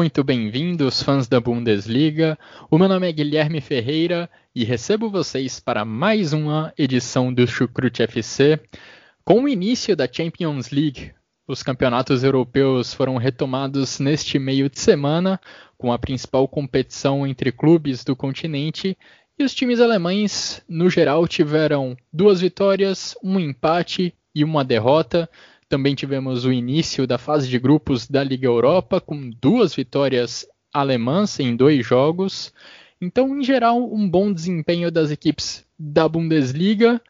Muito bem-vindos, fãs da Bundesliga. O meu nome é Guilherme Ferreira e recebo vocês para mais uma edição do Chucrute FC. Com o início da Champions League, os campeonatos europeus foram retomados neste meio de semana, com a principal competição entre clubes do continente, e os times alemães, no geral, tiveram duas vitórias, um empate e uma derrota. Também tivemos o início da fase de grupos da Liga Europa, com duas vitórias alemãs em dois jogos. Então, em geral, um bom desempenho das equipes da Bundesliga.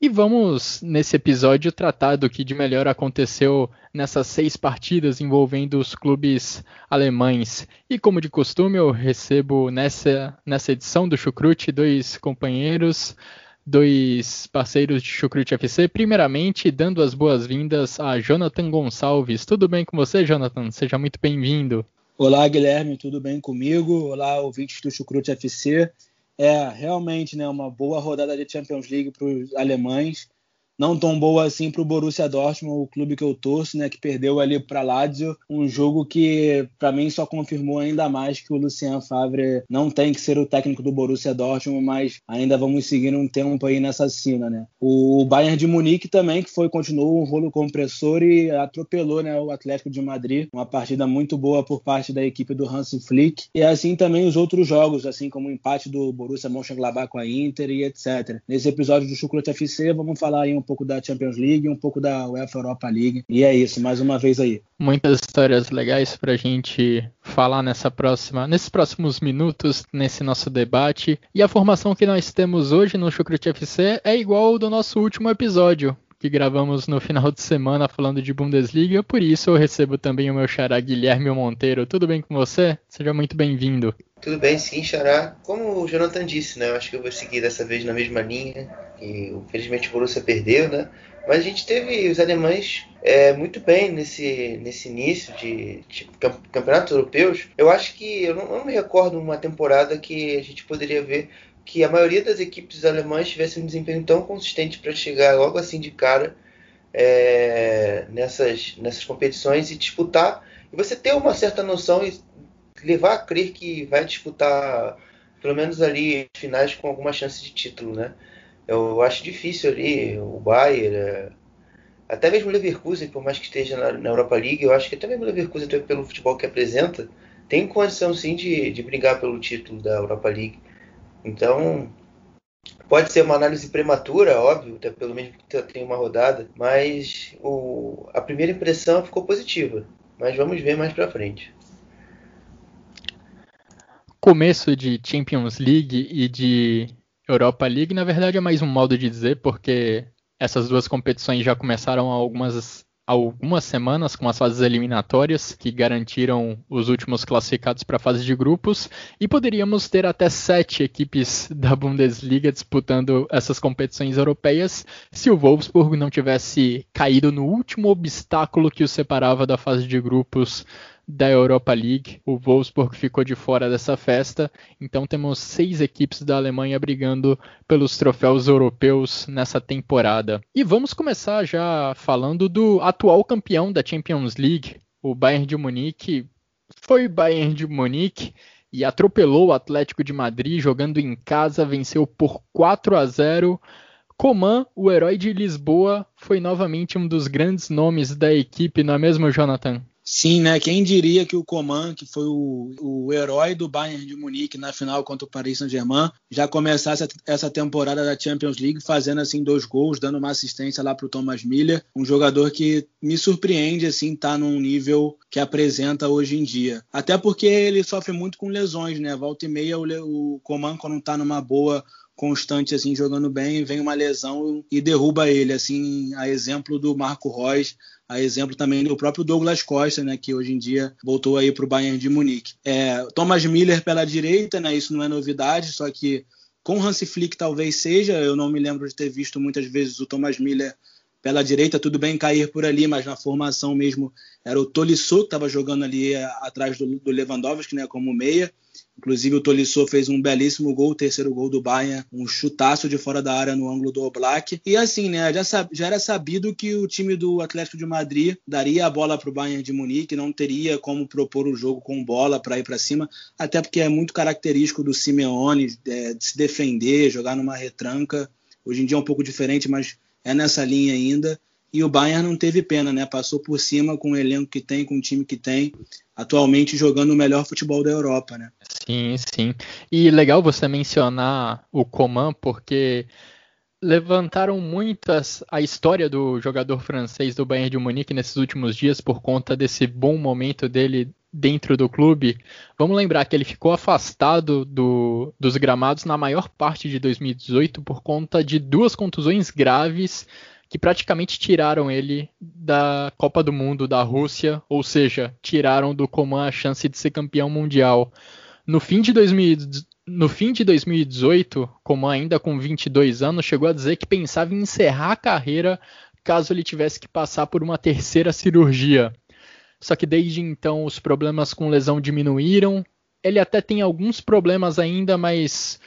E vamos, nesse episódio, tratar do que de melhor aconteceu nessas seis partidas envolvendo os clubes alemães. E como de costume, eu recebo nessa, nessa edição do Chucrute dois companheiros dois parceiros de Chucrute FC. Primeiramente, dando as boas-vindas a Jonathan Gonçalves. Tudo bem com você, Jonathan? Seja muito bem-vindo. Olá, Guilherme, tudo bem comigo? Olá, ouvintes do Chucrute FC. É realmente né, uma boa rodada de Champions League para os alemães não tão boa assim para o Borussia Dortmund, o clube que eu torço, né, que perdeu ali para Lazio, um jogo que para mim só confirmou ainda mais que o Lucien Favre não tem que ser o técnico do Borussia Dortmund, mas ainda vamos seguir um tempo aí nessa cena, né? O Bayern de Munique também que foi continuou um rolo compressor e atropelou, né, o Atlético de Madrid, uma partida muito boa por parte da equipe do Hansi Flick. E assim também os outros jogos, assim como o empate do Borussia Mönchengladbach com a Inter e etc. Nesse episódio do Chucrute FC vamos falar aí um pouco da Champions League, um pouco da UEFA Europa League. E é isso, mais uma vez aí. Muitas histórias legais para a gente falar nessa próxima, nesses próximos minutos, nesse nosso debate. E a formação que nós temos hoje no Chucrute FC é igual ao do nosso último episódio que gravamos no final de semana falando de Bundesliga, por isso eu recebo também o meu xará Guilherme Monteiro. Tudo bem com você? Seja muito bem-vindo. Tudo bem, sim, xará. Como o Jonathan disse, né, eu acho que eu vou seguir dessa vez na mesma linha, e infelizmente o Borussia perdeu, né, mas a gente teve os alemães é, muito bem nesse, nesse início de, de campeonatos europeus. Eu acho que, eu não, eu não me recordo uma temporada que a gente poderia ver que a maioria das equipes alemãs tivesse um desempenho tão consistente para chegar logo assim de cara é, nessas, nessas competições e disputar. E você ter uma certa noção e levar a crer que vai disputar pelo menos ali finais com alguma chance de título, né? Eu acho difícil ali o Bayern, é, até mesmo o Leverkusen, por mais que esteja na, na, Europa League, eu acho que até mesmo o Leverkusen, pelo futebol que apresenta, tem condição sim de, de brigar pelo título da Europa League. Então, pode ser uma análise prematura, óbvio, até pelo menos que tem uma rodada, mas o, a primeira impressão ficou positiva. Mas vamos ver mais para frente. Começo de Champions League e de Europa League, na verdade, é mais um modo de dizer, porque essas duas competições já começaram há algumas algumas semanas com as fases eliminatórias que garantiram os últimos classificados para a fase de grupos e poderíamos ter até sete equipes da Bundesliga disputando essas competições europeias se o Wolfsburg não tivesse caído no último obstáculo que o separava da fase de grupos da Europa League. O Wolfsburg ficou de fora dessa festa, então temos seis equipes da Alemanha brigando pelos troféus europeus nessa temporada. E vamos começar já falando do atual campeão da Champions League, o Bayern de Munique. Foi Bayern de Munique e atropelou o Atlético de Madrid jogando em casa, venceu por 4 a 0. Coman, o herói de Lisboa, foi novamente um dos grandes nomes da equipe, não é mesmo, Jonathan? Sim, né? Quem diria que o Coman, que foi o, o herói do Bayern de Munique, na final contra o Paris Saint-Germain, já começar essa, essa temporada da Champions League fazendo assim dois gols, dando uma assistência lá para o Thomas Miller, um jogador que me surpreende assim tá num nível que apresenta hoje em dia. Até porque ele sofre muito com lesões, né? Volta e meia o, o Coman quando tá numa boa constante assim jogando bem, vem uma lesão e derruba ele, assim, a exemplo do Marco Reus, a exemplo também do próprio Douglas Costa, né, que hoje em dia voltou aí para o Bayern de Munique. É, Thomas Miller pela direita, né, isso não é novidade, só que com Hansi Flick talvez seja, eu não me lembro de ter visto muitas vezes o Thomas Miller pela direita, tudo bem cair por ali, mas na formação mesmo era o Tolisso que estava jogando ali é, atrás do, do Lewandowski, né, como meia. Inclusive o Tolisso fez um belíssimo gol, o terceiro gol do Bayern, um chutaço de fora da área no ângulo do Oblak. E assim, né, já, já era sabido que o time do Atlético de Madrid daria a bola para o Bayern de Munique, não teria como propor o jogo com bola para ir para cima, até porque é muito característico do Simeone é, de se defender, jogar numa retranca. Hoje em dia é um pouco diferente, mas é nessa linha ainda. E o Bayern não teve pena, né? Passou por cima com o elenco que tem, com o time que tem, atualmente jogando o melhor futebol da Europa, né? Sim, sim. E legal você mencionar o Coman, porque levantaram muitas a história do jogador francês do Bayern de Munique nesses últimos dias por conta desse bom momento dele dentro do clube. Vamos lembrar que ele ficou afastado do, dos gramados na maior parte de 2018 por conta de duas contusões graves que praticamente tiraram ele da Copa do Mundo da Rússia, ou seja, tiraram do Coman a chance de ser campeão mundial. No fim de, 2000, no fim de 2018, Coman ainda com 22 anos, chegou a dizer que pensava em encerrar a carreira caso ele tivesse que passar por uma terceira cirurgia. Só que desde então os problemas com lesão diminuíram. Ele até tem alguns problemas ainda, mas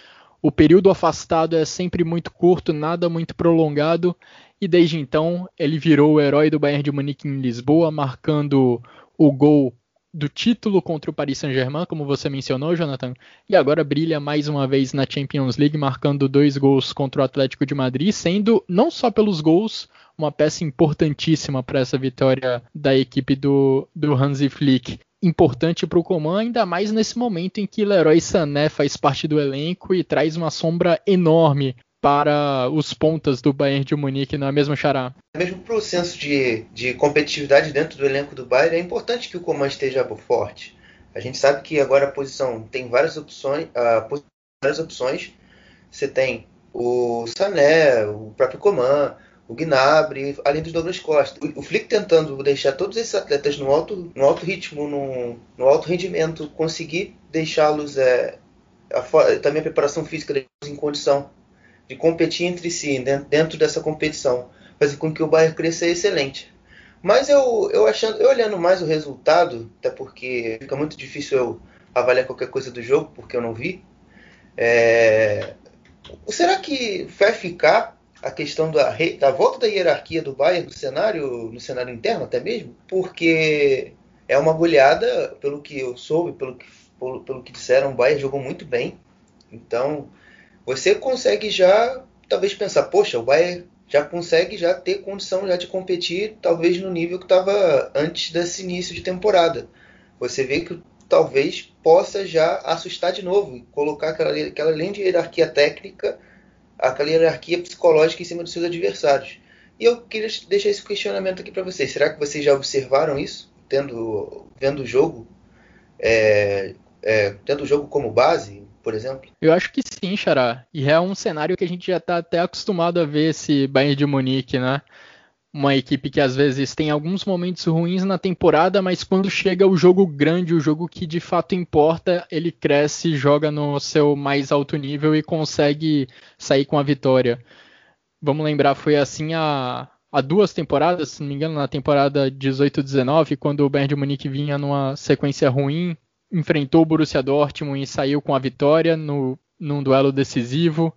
o período afastado é sempre muito curto, nada muito prolongado e desde então ele virou o herói do Bayern de Munique em Lisboa, marcando o gol do título contra o Paris Saint-Germain, como você mencionou, Jonathan, e agora brilha mais uma vez na Champions League, marcando dois gols contra o Atlético de Madrid, sendo não só pelos gols, uma peça importantíssima para essa vitória da equipe do, do Hansi Flick. Importante para o Coman, ainda mais nesse momento em que Leroy Sané faz parte do elenco e traz uma sombra enorme para os pontas do Bayern de Munique na mesma xará. Mesmo para o senso de, de competitividade dentro do elenco do Bayern, é importante que o comando esteja forte. A gente sabe que agora a posição tem várias opções, uh, várias opções. Você tem o Sané, o próprio Coman, o Gnabry, além dos Douglas Costa. O, o Flick tentando deixar todos esses atletas no alto, no alto ritmo, no, no alto rendimento, conseguir deixá-los é, a, também a preparação física em condição de competir entre si dentro dessa competição, fazer com que o Bayern cresça excelente. Mas eu, eu achando, eu olhando mais o resultado, até porque fica muito difícil eu avaliar qualquer coisa do jogo, porque eu não vi. É... Será que vai ficar a questão da, da volta da hierarquia do Bayern no cenário, no cenário interno até mesmo? Porque é uma goleada, pelo que eu soube, pelo que, pelo, pelo que disseram, o Bayern jogou muito bem. Então, você consegue já talvez pensar, poxa, o Bayern já consegue já ter condição já de competir talvez no nível que estava antes desse início de temporada. Você vê que talvez possa já assustar de novo, colocar aquela, aquela além de hierarquia técnica, aquela hierarquia psicológica em cima dos seus adversários. E eu queria deixar esse questionamento aqui para vocês. Será que vocês já observaram isso, tendo vendo o jogo, é, é, tendo o jogo como base? Por exemplo? Eu acho que sim, Xará. E é um cenário que a gente já está até acostumado a ver esse Bayern de Munique, né? Uma equipe que às vezes tem alguns momentos ruins na temporada, mas quando chega o jogo grande, o jogo que de fato importa, ele cresce, joga no seu mais alto nível e consegue sair com a vitória. Vamos lembrar, foi assim há, há duas temporadas, se não me engano, na temporada 18-19, quando o Bayern de Munique vinha numa sequência ruim, enfrentou o Borussia Dortmund e saiu com a vitória no, num duelo decisivo.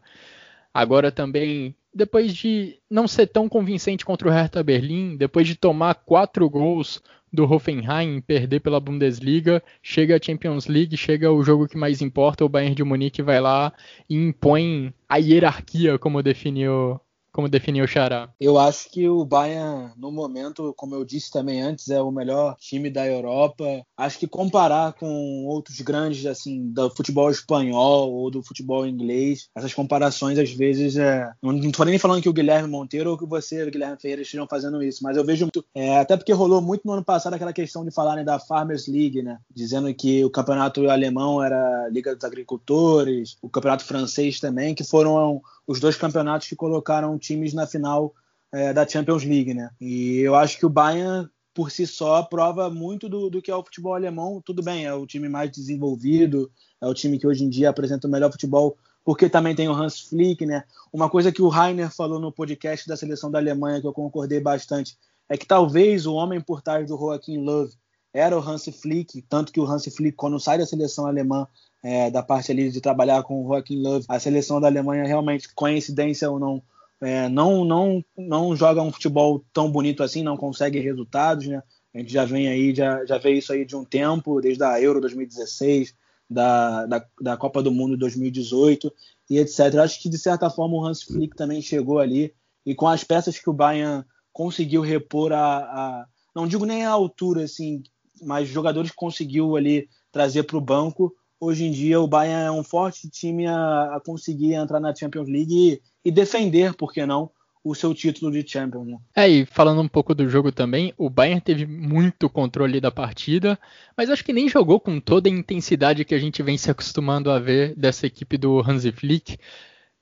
Agora também, depois de não ser tão convincente contra o Hertha Berlim, depois de tomar quatro gols do Hoffenheim perder pela Bundesliga, chega a Champions League, chega o jogo que mais importa, o Bayern de Munique vai lá e impõe a hierarquia, como definiu como definiu o Xará? Eu acho que o Bayern, no momento, como eu disse também antes, é o melhor time da Europa. Acho que comparar com outros grandes, assim, do futebol espanhol ou do futebol inglês, essas comparações às vezes é. Não, tô nem falando que o Guilherme Monteiro ou que você, Guilherme Ferreira, estejam fazendo isso, mas eu vejo muito. É, até porque rolou muito no ano passado aquela questão de falarem da Farmers League, né? Dizendo que o campeonato alemão era Liga dos Agricultores, o campeonato francês também, que foram os dois campeonatos que colocaram times na final é, da Champions League, né? E eu acho que o Bayern por si só prova muito do, do, que é o futebol alemão. Tudo bem, é o time mais desenvolvido, é o time que hoje em dia apresenta o melhor futebol, porque também tem o Hans Flick, né? Uma coisa que o Rainer falou no podcast da seleção da Alemanha, que eu concordei bastante, é que talvez o homem por trás do Joachim Löw era o Hans Flick, tanto que o Hans Flick, quando sai da seleção alemã, é, da parte ali de trabalhar com o Joachim Löw, a seleção da Alemanha realmente, coincidência ou não, é, não, não, não joga um futebol tão bonito assim, não consegue resultados, né? A gente já vem aí, já, já vê isso aí de um tempo, desde a Euro 2016, da, da, da Copa do Mundo 2018 e etc. Acho que de certa forma o Hans Flick também chegou ali e com as peças que o Bayern conseguiu repor a, a não digo nem a altura assim, mas jogadores conseguiu ali trazer para o banco. Hoje em dia o Bayern é um forte time a, a conseguir entrar na Champions League e, e defender, por que não, o seu título de Champions. Né? É, e falando um pouco do jogo também, o Bayern teve muito controle da partida, mas acho que nem jogou com toda a intensidade que a gente vem se acostumando a ver dessa equipe do Hansi Flick.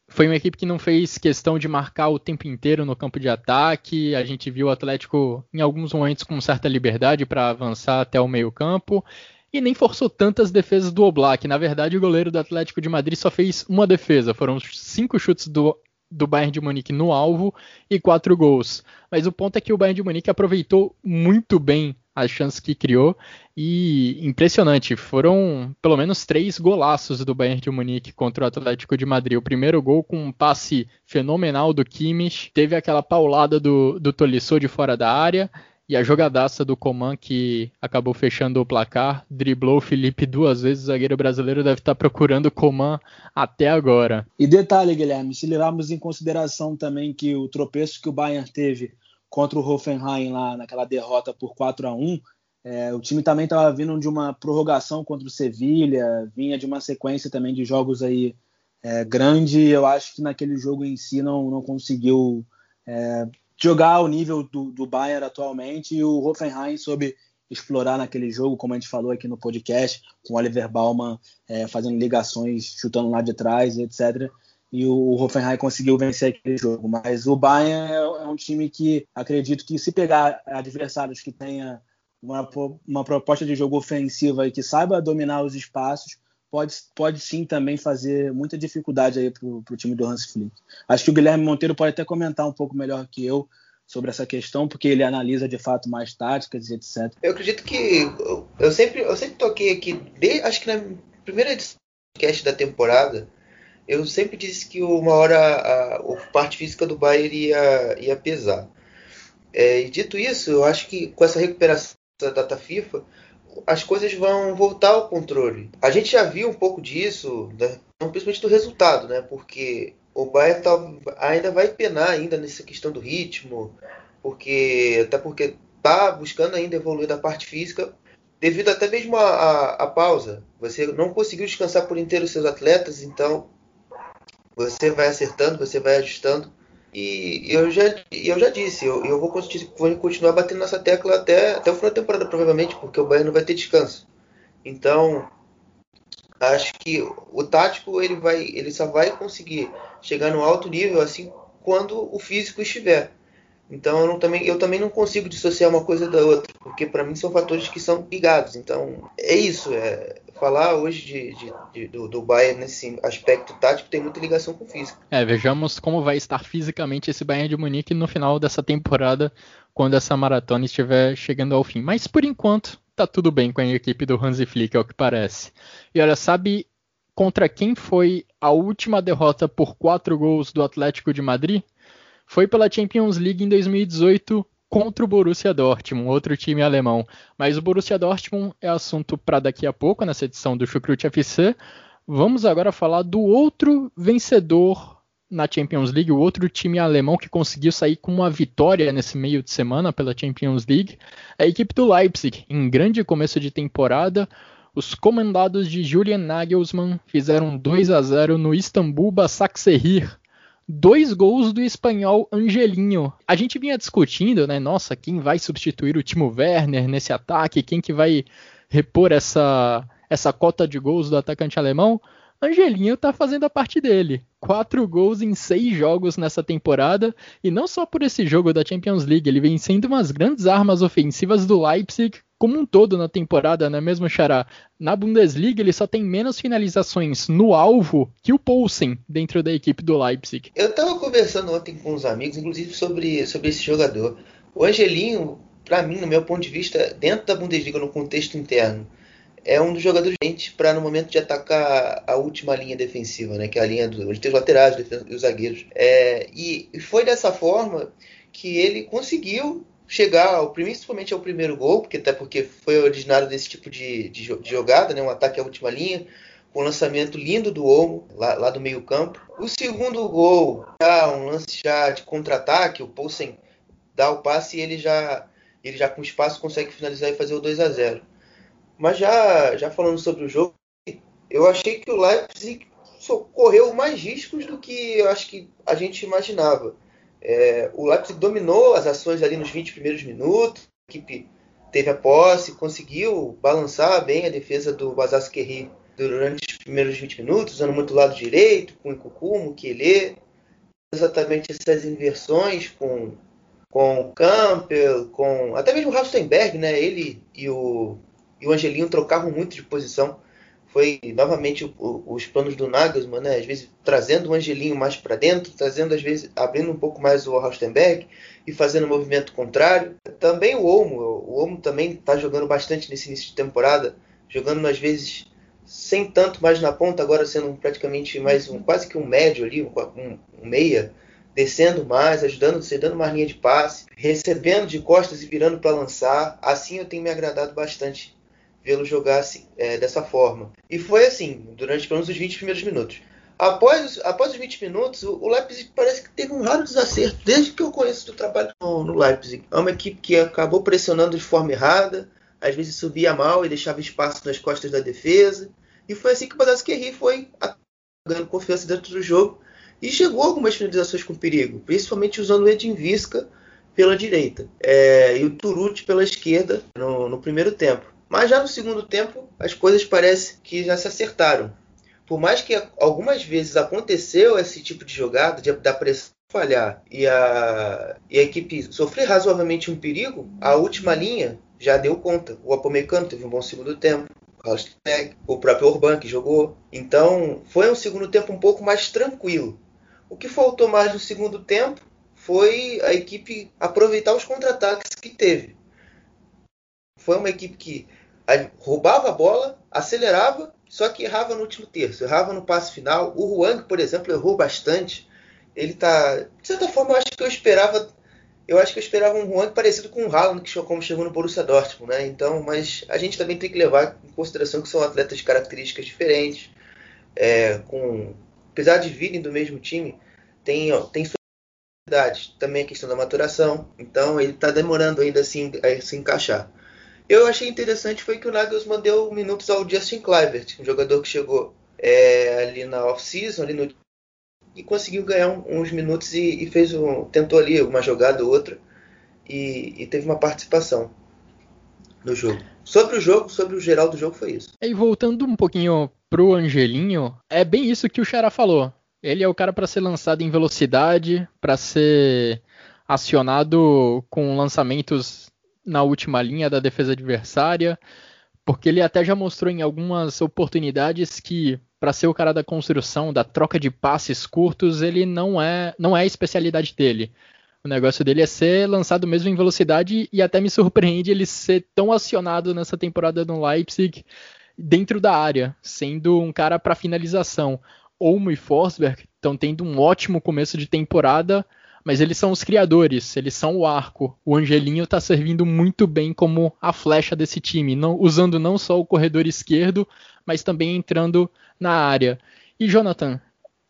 Foi uma equipe que não fez questão de marcar o tempo inteiro no campo de ataque. A gente viu o Atlético em alguns momentos com certa liberdade para avançar até o meio-campo e nem forçou tantas defesas do Oblak. Na verdade, o goleiro do Atlético de Madrid só fez uma defesa. Foram cinco chutes do do Bayern de Munique no alvo e quatro gols. Mas o ponto é que o Bayern de Munique aproveitou muito bem as chances que criou e impressionante, foram pelo menos três golaços do Bayern de Munique contra o Atlético de Madrid. O primeiro gol com um passe fenomenal do Kimmich, teve aquela paulada do, do Tolisso de fora da área e a jogadaça do Coman que acabou fechando o placar, driblou o Felipe duas vezes, o zagueiro brasileiro deve estar procurando o Coman até agora. E detalhe, Guilherme, se levarmos em consideração também que o tropeço que o Bayern teve contra o Hoffenheim lá naquela derrota por 4 a 1 é, o time também estava vindo de uma prorrogação contra o Sevilha, vinha de uma sequência também de jogos aí é, grande. Eu acho que naquele jogo em si não, não conseguiu é, jogar ao nível do, do Bayern atualmente e o Hoffenheim soube explorar naquele jogo, como a gente falou aqui no podcast, com o Oliver Baumann é, fazendo ligações, chutando lá de trás, etc. E o Hoffenheim conseguiu vencer aquele jogo. Mas o Bayern é, é um time que acredito que se pegar adversários que tenha uma, uma proposta de jogo ofensiva e que saiba dominar os espaços, pode, pode sim também fazer muita dificuldade aí para o time do Hans Flick. Acho que o Guilherme Monteiro pode até comentar um pouco melhor que eu sobre essa questão, porque ele analisa de fato mais táticas e etc. Eu acredito que eu sempre, eu sempre toquei aqui, de, acho que na primeira edição do da temporada, eu sempre disse que uma hora a, a parte física do Bayern ia, ia pesar. É, e dito isso, eu acho que com essa recuperação da data FIFA, as coisas vão voltar ao controle. A gente já viu um pouco disso, né? principalmente do resultado, né? Porque o Bayern tá, ainda vai penar ainda nessa questão do ritmo, porque até porque tá buscando ainda evoluir da parte física, devido até mesmo à pausa. Você não conseguiu descansar por inteiro os seus atletas, então você vai acertando, você vai ajustando. E eu já, eu já disse, eu, eu vou, vou, continuar batendo nessa tecla até, até o final da temporada, provavelmente, porque o Bayern não vai ter descanso. Então, acho que o tático ele, vai, ele só vai conseguir chegar no alto nível assim quando o físico estiver. Então eu, não, também, eu também não consigo dissociar uma coisa da outra, porque para mim são fatores que são ligados. Então é isso, é, falar hoje de, de, de, do, do Bayern nesse aspecto tático tem muita ligação com o físico. É, vejamos como vai estar fisicamente esse Bayern de Munique no final dessa temporada, quando essa maratona estiver chegando ao fim. Mas por enquanto, tá tudo bem com a equipe do Hansi Flick, é o que parece. E olha, sabe contra quem foi a última derrota por quatro gols do Atlético de Madrid? Foi pela Champions League em 2018 contra o Borussia Dortmund, outro time alemão. Mas o Borussia Dortmund é assunto para daqui a pouco nessa edição do Chucrute FC. Vamos agora falar do outro vencedor na Champions League, o outro time alemão que conseguiu sair com uma vitória nesse meio de semana pela Champions League, a equipe do Leipzig. Em grande começo de temporada, os comandados de Julian Nagelsmann fizeram 2 a 0 no Istambul Basaksehir. Dois gols do espanhol Angelinho. A gente vinha discutindo, né? Nossa, quem vai substituir o Timo Werner nesse ataque? Quem que vai repor essa, essa cota de gols do atacante alemão? Angelinho tá fazendo a parte dele. Quatro gols em seis jogos nessa temporada, e não só por esse jogo da Champions League, ele vem sendo umas grandes armas ofensivas do Leipzig como um todo na temporada, não é mesmo, Xará? Na Bundesliga ele só tem menos finalizações no alvo que o Poulsen dentro da equipe do Leipzig. Eu tava conversando ontem com uns amigos, inclusive sobre, sobre esse jogador. O Angelinho, para mim, no meu ponto de vista, dentro da Bundesliga, no contexto interno, é um dos jogadores para no momento de atacar a última linha defensiva, né? Que é a linha onde tem os laterais e os zagueiros. É, e foi dessa forma que ele conseguiu chegar ao, principalmente ao primeiro gol, porque até porque foi originário desse tipo de, de, de jogada, né? Um ataque à última linha com um lançamento lindo do Olmo, lá, lá, do meio campo. O segundo gol, já um lance já de contra-ataque, o Poulsen dá o passe e ele já, ele já com espaço consegue finalizar e fazer o 2 a 0 mas já, já falando sobre o jogo, eu achei que o Leipzig correu mais riscos do que eu acho que a gente imaginava. É, o Leipzig dominou as ações ali nos 20 primeiros minutos, a equipe teve a posse, conseguiu balançar bem a defesa do Basasquerri durante os primeiros 20 minutos, usando muito o lado direito, com o Ikukumo, Kele, exatamente essas inversões com com o Campbell, com até mesmo o Rastenberg, né? Ele e o e o Angelinho trocavam muito de posição. Foi novamente o, os planos do Nagelsmann, né? às vezes trazendo o Angelinho mais para dentro, trazendo às vezes abrindo um pouco mais o Raustenberg e fazendo o um movimento contrário. Também o Olmo, o Olmo também está jogando bastante nesse início de temporada, jogando às vezes sem tanto mais na ponta, agora sendo praticamente mais um quase que um médio ali, um, um meia, descendo mais, ajudando, dando uma linha de passe, recebendo de costas e virando para lançar. Assim eu tenho me agradado bastante vê-lo jogar assim, é, dessa forma. E foi assim, durante pelo menos os 20 primeiros minutos. Após, após os 20 minutos, o, Leipzig parece que teve um raro desacerto, desde que eu conheço do trabalho no, no Leipzig. É uma equipe que acabou pressionando de forma errada, às vezes subia mal e deixava espaço nas costas da defesa. E foi assim que o Badasquerri foi ganhando confiança dentro do jogo e chegou a algumas finalizações com perigo, principalmente usando o Edin Visca pela direita é, e o Turuti pela esquerda no, no primeiro tempo. Mas já no segundo tempo, as coisas parecem que já se acertaram. Por mais que algumas vezes aconteceu esse tipo de jogada, de, da pressão falhar e a, e a equipe sofrer razoavelmente um perigo, a última linha já deu conta. O Apomecano teve um bom segundo tempo. O próprio Orban que jogou. Então foi um segundo tempo um pouco mais tranquilo. O que faltou mais no segundo tempo foi a equipe aproveitar os contra-ataques que teve. Foi uma equipe que roubava a bola, acelerava, só que errava no último terço, errava no passe final. O Huang, por exemplo, errou bastante. Ele tá, de certa forma, eu acho que eu esperava, eu acho que eu esperava um Huang parecido com o Haaland, que como chegou no Borussia Dortmund, né? Então, mas a gente também tem que levar em consideração que são atletas de características diferentes, é, com apesar de virem do mesmo time, tem tem suas também a questão da maturação. Então, ele está demorando ainda assim a se encaixar. Eu achei interessante foi que o Nagelsmann deu minutos ao Justin Kluivert, um jogador que chegou é, ali na off-season, ali no e conseguiu ganhar uns minutos e, e, fez um, tentou ali uma jogada ou outra e, e, teve uma participação no jogo. Sobre o jogo, sobre o geral do jogo foi isso. E voltando um pouquinho pro Angelinho, é bem isso que o Xará falou. Ele é o cara para ser lançado em velocidade, para ser acionado com lançamentos na última linha da defesa adversária, porque ele até já mostrou em algumas oportunidades que para ser o cara da construção, da troca de passes curtos, ele não é, não é a especialidade dele. O negócio dele é ser lançado mesmo em velocidade e até me surpreende ele ser tão acionado nessa temporada no Leipzig dentro da área, sendo um cara para finalização. Olmo e Forsberg estão tendo um ótimo começo de temporada, mas eles são os criadores, eles são o arco. O Angelinho está servindo muito bem como a flecha desse time, não, usando não só o corredor esquerdo, mas também entrando na área. E Jonathan,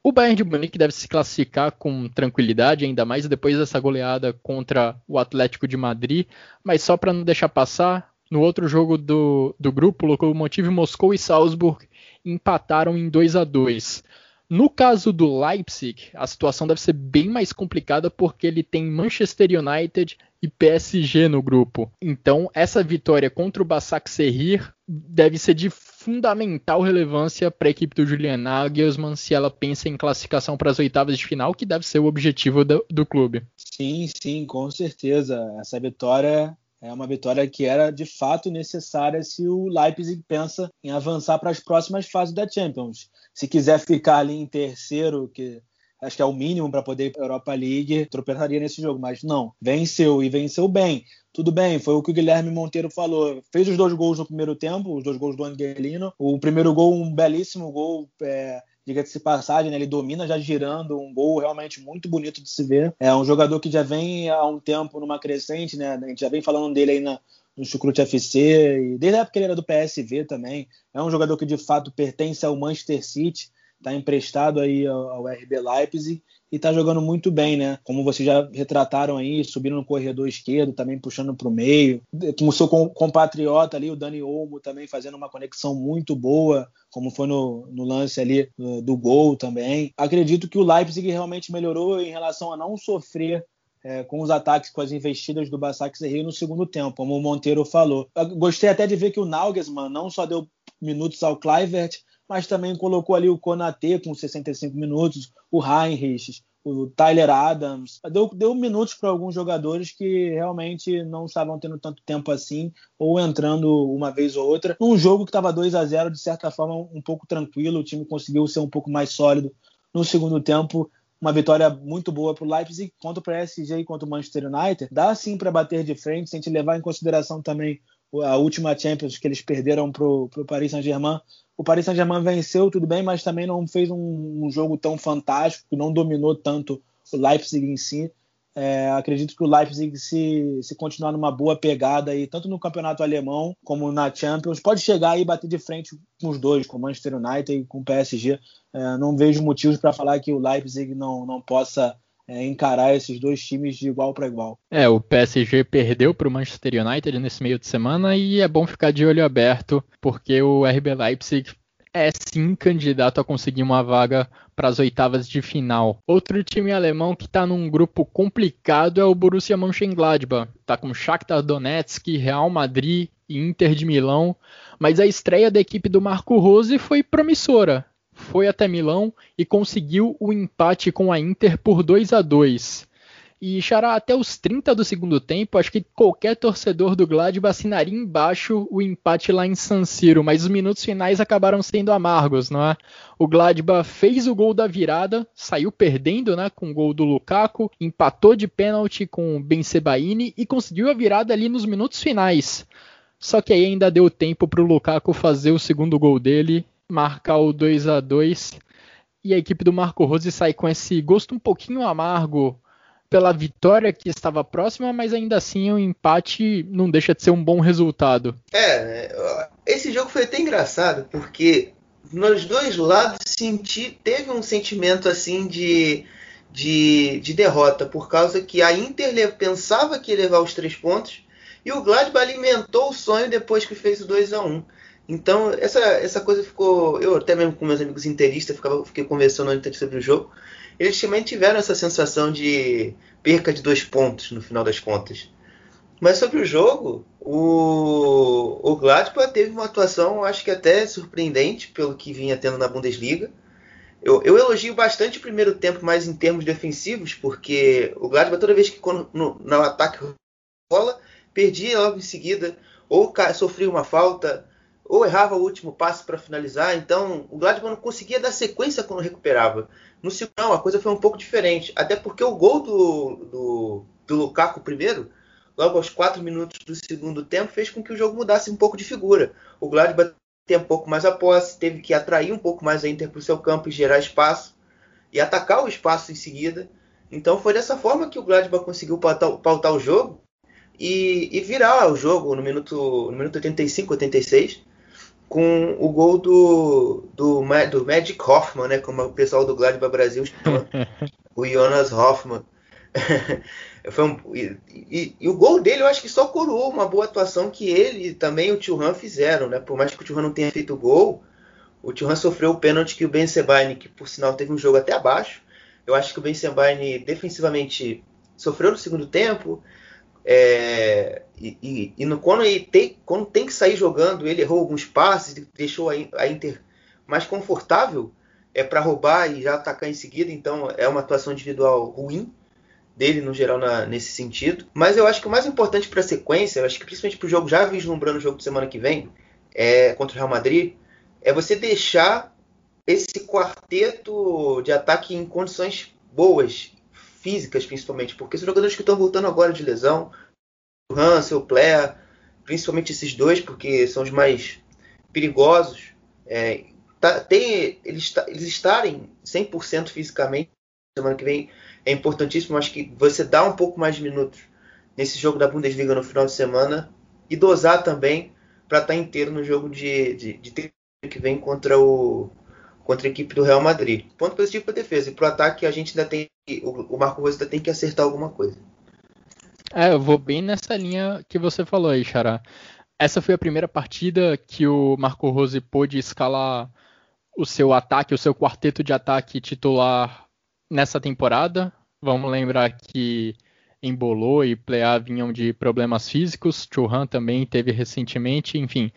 O Bayern de Munique deve se classificar com tranquilidade, ainda mais depois dessa goleada contra o Atlético de Madrid. Mas só para não deixar passar, no outro jogo do, do grupo, Lokomotiv Moscou e Salzburg empataram em 2 a 2 no caso do Leipzig, a situação deve ser bem mais complicada porque ele tem Manchester United e PSG no grupo. Então, essa vitória contra o Basak Serrir deve ser de fundamental relevância para a equipe do Julian Nagelsmann se ela pensa em classificação para as oitavas de final, que deve ser o objetivo do, do clube. Sim, sim, com certeza. Essa vitória é uma vitória que era de fato necessária se o Leipzig pensa em avançar para as próximas fases da Champions. Se quiser ficar ali em terceiro, que acho que é o mínimo para poder ir para a Europa League, tropeçaria nesse jogo. Mas não, venceu e venceu bem. Tudo bem, foi o que o Guilherme Monteiro falou. Fez os dois gols no primeiro tempo, os dois gols do Angelino. O primeiro gol, um belíssimo gol. É, diga-se passagem, né? ele domina já girando, um gol realmente muito bonito de se ver. É um jogador que já vem há um tempo numa crescente, né? A gente já vem falando dele aí na, no Chucrute FC, e desde a época que ele era do PSV também. É um jogador que de fato pertence ao Manchester City, está emprestado aí ao, RB Leipzig e tá jogando muito bem, né? Como vocês já retrataram aí, subindo no corredor esquerdo, também puxando para o meio. Com o seu compatriota ali, o Dani Olmo, também fazendo uma conexão muito boa, como foi no, no lance ali do, gol também. Acredito que o Leipzig realmente melhorou em relação a não sofrer é, com os ataques, com as investidas do Basak Rio no segundo tempo, como o Monteiro falou. Eu gostei até de ver que o Nagelsmann não só deu minutos ao Clivert, mas também colocou ali o Konate com 65 minutos, o Heinrich, o Tyler Adams. Deu, deu minutos para alguns jogadores que realmente não estavam tendo tanto tempo assim, ou entrando uma vez ou outra. Num jogo que estava 2 a 0 de certa forma, um pouco tranquilo, o time conseguiu ser um pouco mais sólido no segundo tempo. Uma vitória muito boa para o Leipzig contra o PSG e o Manchester United. Dá sim para bater de frente, se a gente levar em consideração também a última Champions que eles perderam para o Paris Saint-Germain. O Paris Saint-Germain venceu, tudo bem, mas também não fez um, um, jogo tão fantástico, não dominou tanto o Leipzig em si. É, acredito que o Leipzig, se, se continuar numa boa pegada, aí, tanto no campeonato alemão como na Champions, pode chegar e bater de frente com os dois, com o Manchester United e com o PSG. É, não vejo motivos para falar que o Leipzig não, não possa é, encarar esses dois times de igual para igual. É, o PSG perdeu para o Manchester United nesse meio de semana e é bom ficar de olho aberto, porque o RB Leipzig é sim candidato a conseguir uma vaga para as oitavas de final. Outro time alemão que está num grupo complicado é o Borussia Mönchengladbach. Está com Shakhtar Donetsk, Real Madrid e Inter de Milão, mas a estreia da equipe do Marco Rose foi promissora foi até Milão e conseguiu o empate com a Inter por 2 a 2. E Xará, até os 30 do segundo tempo, acho que qualquer torcedor do Gladbach assinaria embaixo o empate lá em San Siro, mas os minutos finais acabaram sendo amargos, não é? O Gladbach fez o gol da virada, saiu perdendo, né, com o gol do Lukaku, empatou de pênalti com o Ben Sebaini e conseguiu a virada ali nos minutos finais. Só que aí ainda deu tempo para o Lukaku fazer o segundo gol dele marcar o 2 a 2 e a equipe do Marco Rose sai com esse gosto um pouquinho amargo pela vitória que estava próxima, mas ainda assim o empate não deixa de ser um bom resultado. É, esse jogo foi até engraçado porque nos dois lados senti, teve um sentimento assim de, de, de derrota, por causa que a Inter pensava que ia levar os três pontos e o Gladbach alimentou o sonho depois que fez o 2 a 1 então, essa, essa coisa ficou. Eu, até mesmo com meus amigos interistas, ficava, fiquei conversando antes sobre o jogo. Eles também tiveram essa sensação de perca de dois pontos no final das contas. Mas sobre o jogo, o, o Gladbach teve uma atuação, acho que até surpreendente, pelo que vinha tendo na Bundesliga. Eu, eu elogio bastante o primeiro tempo, mais em termos defensivos, porque o Gladbach, toda vez que quando, no, no ataque rola, perdia logo em seguida, ou sofria uma falta, ou errava o último passe para finalizar, então o Gladbach não conseguia dar sequência quando recuperava. No segundo, a coisa foi um pouco diferente, até porque o gol do, do, do Lukaku primeiro, logo aos 4 minutos do segundo tempo, fez com que o jogo mudasse um pouco de figura. O Gladbach tem um pouco mais a posse, teve que atrair um pouco mais a Inter para o seu campo e gerar espaço, e atacar o espaço em seguida. Então foi dessa forma que o Gladbach conseguiu pautar, pautar o jogo e, e, virar o jogo no minuto, no minuto 85, 86 com o gol do, do, do Magic Hoffman, né? Como o pessoal do Gladbach Brasil chama, o Jonas Hoffman. Foi um, e, e, e, o gol dele eu acho que só coroou uma boa atuação que ele e também o Tio Han fizeram, né? Por mais que o Tio Han não tenha feito gol, o Tio Han sofreu o pênalti que o Ben Sebaini, que por sinal teve um jogo até abaixo. Eu acho que o Ben Sebaini defensivamente sofreu no segundo tempo. É, e, e, e no, quando, ele tem, quando tem que sair jogando, ele errou alguns passes, deixou a, a Inter mais confortável é para roubar e já atacar em seguida. Então é uma atuação individual ruim dele no geral na, nesse sentido. Mas eu acho que o mais importante para a sequência, eu acho que principalmente para o jogo já vislumbrando o jogo de semana que vem é, contra o Real Madrid, é você deixar esse quarteto de ataque em condições boas físicas principalmente, porque os jogadores que estão voltando agora de lesão, o Hansel, o Player, principalmente esses dois, porque são os mais perigosos, é, tá, tem, eles, eles estarem 100% fisicamente semana que vem é importantíssimo. Acho que você dá um pouco mais de minutos nesse jogo da Bundesliga no final de semana e dosar também para estar tá inteiro no jogo de, de, de que vem contra o contra a equipe do Real Madrid. Ponto positivo para a defesa. E para o ataque a gente ainda tem. O, Marco Rose ainda tem que acertar alguma coisa. É, eu vou bem nessa linha que você falou aí, Xará. Essa foi a primeira partida que o Marco Rose pôde escalar o seu ataque, o seu quarteto de ataque titular nessa temporada. Vamos lembrar que Embolou e Plea vinham de problemas físicos, Churran também teve recentemente, enfim,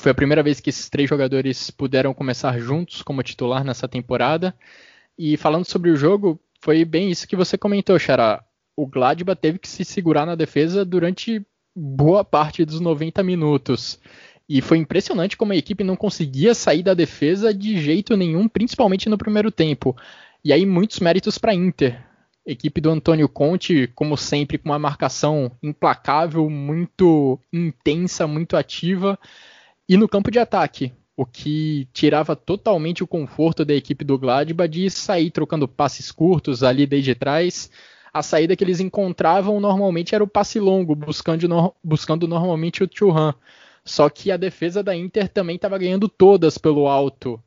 foi a primeira vez que esses três jogadores puderam começar juntos como titular nessa temporada. E falando sobre o jogo, foi bem isso que você comentou, Xará. O Gladbach teve que se segurar na defesa durante boa parte dos 90 minutos. E foi impressionante como a equipe não conseguia sair da defesa de jeito nenhum, principalmente no primeiro tempo. E aí, muitos méritos para a Inter. Equipe do Antônio Conte, como sempre, com uma marcação implacável, muito intensa, muito ativa e no campo de ataque, o que tirava totalmente o conforto da equipe do Gladbach de sair trocando passes curtos ali desde trás. A saída que eles encontravam normalmente era o passe longo, buscando, buscando normalmente o Churran. Só que a defesa da Inter também estava ganhando todas pelo alto.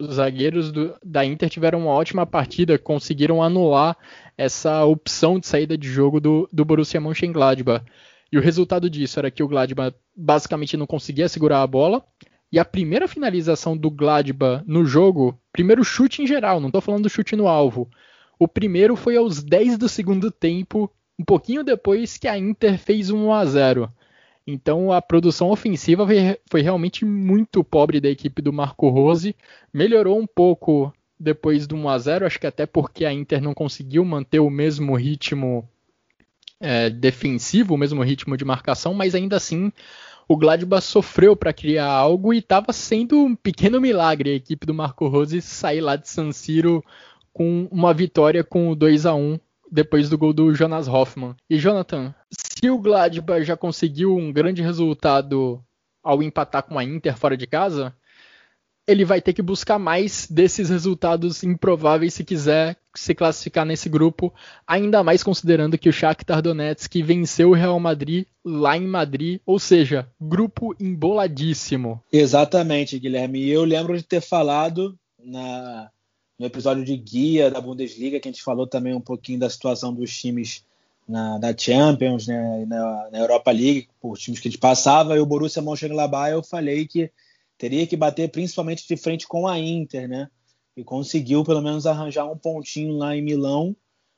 Os zagueiros do, da Inter tiveram uma ótima partida, conseguiram anular essa opção de saída de jogo do, do Borussia Mönchengladbach. E o resultado disso era que o Gladbach basicamente não conseguia segurar a bola. E a primeira finalização do Gladbach no jogo, primeiro chute em geral, não estou falando do chute no alvo. O primeiro foi aos 10 do segundo tempo, um pouquinho depois que a Inter fez um 1 a 0. Então a produção ofensiva foi, foi realmente muito pobre da equipe do Marco Rose. Melhorou um pouco depois do 1 a 0, acho que até porque a Inter não conseguiu manter o mesmo ritmo é, defensivo, o mesmo ritmo de marcação, mas ainda assim o Gladbach sofreu para criar algo e estava sendo um pequeno milagre a equipe do Marco Rose sair lá de San Siro com uma vitória com o 2 a 1 depois do gol do Jonas Hoffmann. E Jonathan, se o Gladbach já conseguiu um grande resultado ao empatar com a Inter fora de casa, ele vai ter que buscar mais desses resultados improváveis se quiser se classificar nesse grupo, ainda mais considerando que o Shakhtar Donetsk venceu o Real Madrid lá em Madrid, ou seja, grupo emboladíssimo. Exatamente, Guilherme. E eu lembro de ter falado na, no episódio de guia da Bundesliga, que a gente falou também um pouquinho da situação dos times na, Champions, né, na, na Europa League, os times que a gente passava, e o Borussia Mönchengladbach, eu falei que teria que bater principalmente de frente com a Inter, né? E conseguiu pelo menos arranjar um pontinho lá em Milão,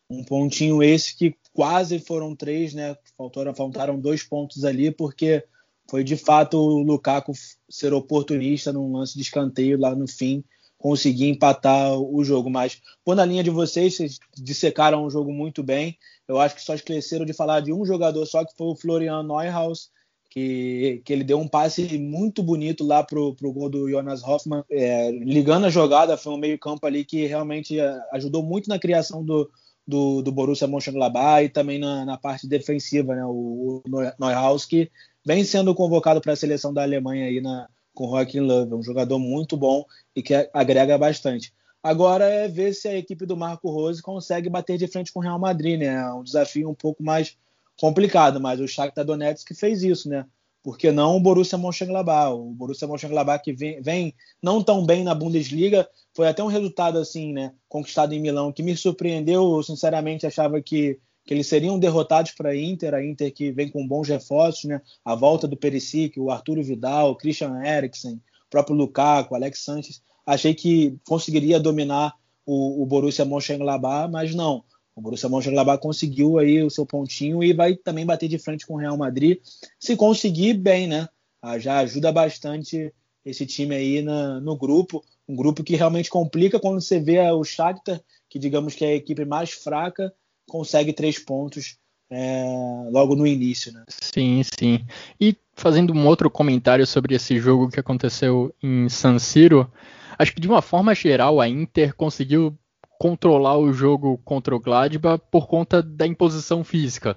um pontinho esse que quase foram três, né? Faltaram, faltaram dois pontos ali, porque foi de fato o Lukaku ser oportunista num lance de escanteio lá no fim, conseguir empatar o jogo. Mas, por na linha de vocês, vocês dissecaram o jogo muito bem. Eu acho que só esqueceram de falar de um jogador só, que foi o Florian Neuhaus, que, que ele deu um passe muito bonito lá pro, pro gol do Jonas Hoffmann, é, ligando a jogada, foi um meio campo ali que realmente é, ajudou muito na criação do, do, do Borussia Mönchengladbach e também na, na parte defensiva, né, o, o Neuhaus, que vem sendo convocado para a seleção da Alemanha aí na, com o Joachim Löw, é um jogador muito bom e que agrega bastante. Agora é ver se a equipe do Marco Rose consegue bater de frente com o Real Madrid, né? É um desafio um pouco mais complicado, mas o Shakhtar Donetsk fez isso, né? por que não o Borussia Mönchengladbach? O Borussia Mönchengladbach que vem, vem, não tão bem na Bundesliga, foi até um resultado assim, né, conquistado em Milão, que me surpreendeu. Eu sinceramente achava que, que eles seriam derrotados para a Inter, a Inter que vem com bons reforços, né, a volta do Perisic, o Arturo Vidal, o Christian Eriksen, o próprio Lukaku, o Alex Sanches. Achei que conseguiria dominar o, o Borussia Mönchengladbach, mas não. O Borussia Mönchengladbach conseguiu aí o seu pontinho e vai também bater de frente com o Real Madrid. Se conseguir, bem, né? Ah, já ajuda bastante esse time aí na, no grupo. Um grupo que realmente complica quando você vê o Shakhtar, que digamos que é a equipe mais fraca, consegue três pontos é, logo no início, né? Sim, sim. E fazendo um outro comentário sobre esse jogo que aconteceu em San Siro, acho que de uma forma geral a Inter conseguiu controlar o jogo contra o Gladbach por conta da imposição física.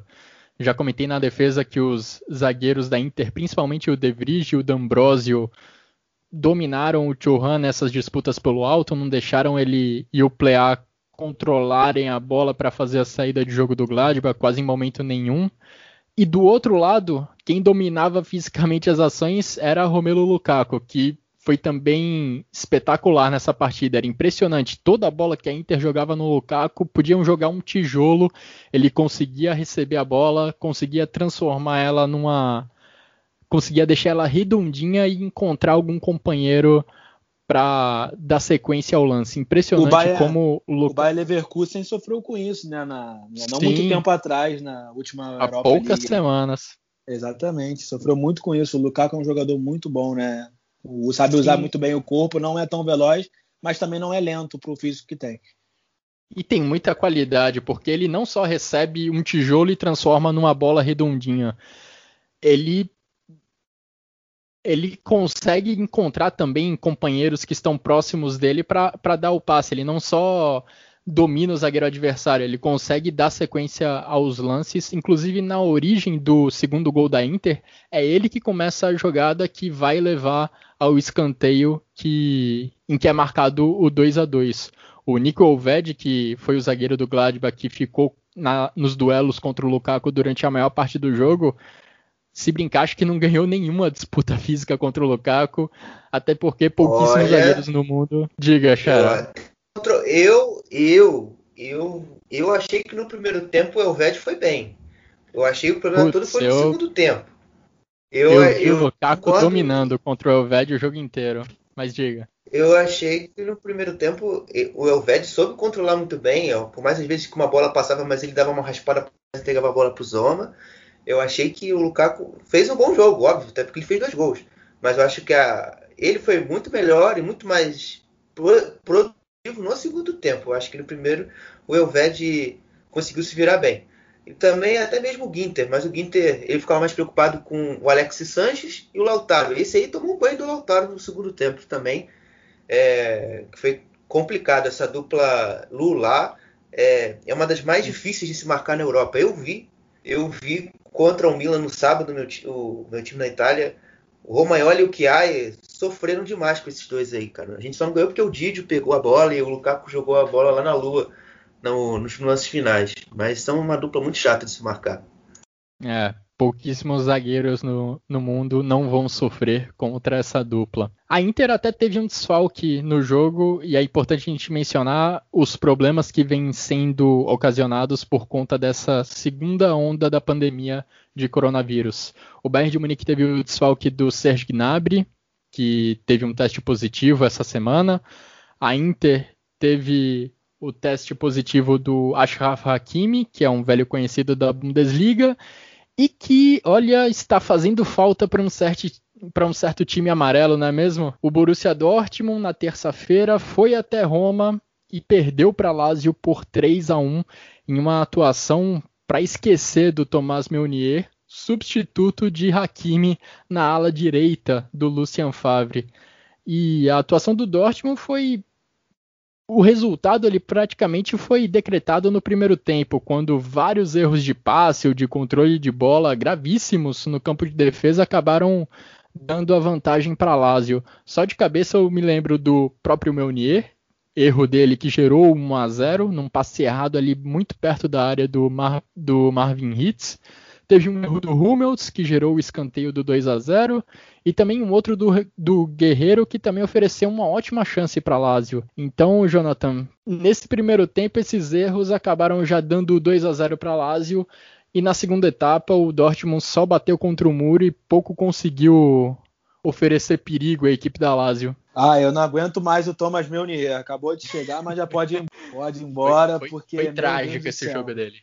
Já comentei na defesa que os zagueiros da Inter, principalmente o De Vrij e o D'Ambrosio, dominaram o Churran nessas disputas pelo alto, não deixaram ele e o Plea controlarem a bola para fazer a saída de jogo do Gladbach quase em momento nenhum. E do outro lado, quem dominava fisicamente as ações era Romelu Lukaku, que foi também espetacular nessa partida. Era impressionante. Toda a bola que a Inter jogava no Lukaku, podiam jogar um tijolo, ele conseguia receber a bola, conseguia transformar ela numa. conseguia deixar ela redondinha e encontrar algum companheiro para dar sequência ao lance. Impressionante o Bayer, como o Lukaku. O Bayer Leverkusen sofreu com isso, né? Na, não Sim, muito tempo atrás, na última Há Europa poucas League. semanas. Exatamente, sofreu muito com isso. O Lukaku é um jogador muito bom, né? O, sabe usar Sim. muito bem o corpo, não é tão veloz, mas também não é lento para o físico que tem. E tem muita qualidade, porque ele não só recebe um tijolo e transforma numa bola redondinha. Ele ele consegue encontrar também companheiros que estão próximos dele para dar o passe. Ele não só domina o zagueiro adversário, ele consegue dar sequência aos lances, inclusive na origem do segundo gol da Inter, é ele que começa a jogada que vai levar ao escanteio que, em que é marcado o 2 a 2 O Nico Olved, que foi o zagueiro do Gladbach que ficou na, nos duelos contra o Lukaku durante a maior parte do jogo, se brincar, acho que não ganhou nenhuma disputa física contra o Lukaku, até porque pouquíssimos Olha, zagueiros no mundo. Diga, Xará. Eu, eu, eu, eu achei que no primeiro tempo o Elved foi bem. Eu achei que o problema Putz, todo foi no eu... segundo tempo. Eu, eu, eu vi o Lukaku dominando contra o Elved o jogo inteiro. Mas diga. Eu achei que no primeiro tempo o Elved soube controlar muito bem. Por mais às vezes que uma bola passava, mas ele dava uma raspada e entregava a bola pro Zoma. Eu achei que o Lukaku fez um bom jogo, óbvio, até porque ele fez dois gols. Mas eu acho que a, ele foi muito melhor e muito mais produtivo no segundo tempo. Eu acho que no primeiro o Elved conseguiu se virar bem. E também até mesmo o Ginter, mas o Ginter ele ficava mais preocupado com o Alex Sanches e o Lautaro. Esse aí tomou um banho do Lautaro no segundo tempo também, é, foi complicado. Essa dupla Lula é, é uma das mais difíceis de se marcar na Europa. Eu vi, eu vi contra o Milan no sábado, meu, o meu time na Itália, o Romagnoli e o Chiai sofreram demais com esses dois aí, cara. A gente só não ganhou porque o Didio pegou a bola e o Lukaku jogou a bola lá na lua no, nos lances finais. Mas são uma dupla muito chata de se marcar. É, pouquíssimos zagueiros no, no mundo não vão sofrer contra essa dupla. A Inter até teve um desfalque no jogo e é importante a gente mencionar os problemas que vêm sendo ocasionados por conta dessa segunda onda da pandemia de coronavírus. O Bayern de Munique teve o desfalque do Serge Gnabry, que teve um teste positivo essa semana. A Inter teve o teste positivo do Ashraf Hakimi, que é um velho conhecido da Bundesliga, e que, olha, está fazendo falta para um certo para um certo time amarelo, não é mesmo? O Borussia Dortmund na terça-feira foi até Roma e perdeu para Lazio por 3 a 1 em uma atuação para esquecer do Thomas Meunier, substituto de Hakimi na ala direita do Lucien Favre. E a atuação do Dortmund foi o resultado ele praticamente foi decretado no primeiro tempo, quando vários erros de passe ou de controle de bola gravíssimos no campo de defesa acabaram dando a vantagem para Lazio. Só de cabeça eu me lembro do próprio Meunier, erro dele que gerou 1 a 0 num passe errado ali muito perto da área do, Mar, do Marvin Hitz. Teve um erro do Hummels, que gerou o escanteio do 2 a 0 e também um outro do, do Guerreiro, que também ofereceu uma ótima chance para Lazio. Então, Jonathan, nesse primeiro tempo, esses erros acabaram já dando 2 a 0 para Lazio, e na segunda etapa, o Dortmund só bateu contra o muro e pouco conseguiu oferecer perigo à equipe da Lazio. Ah, eu não aguento mais o Thomas Meunier. Acabou de chegar, mas já pode, pode ir embora. Foi, foi, porque foi trágico esse jogo dele.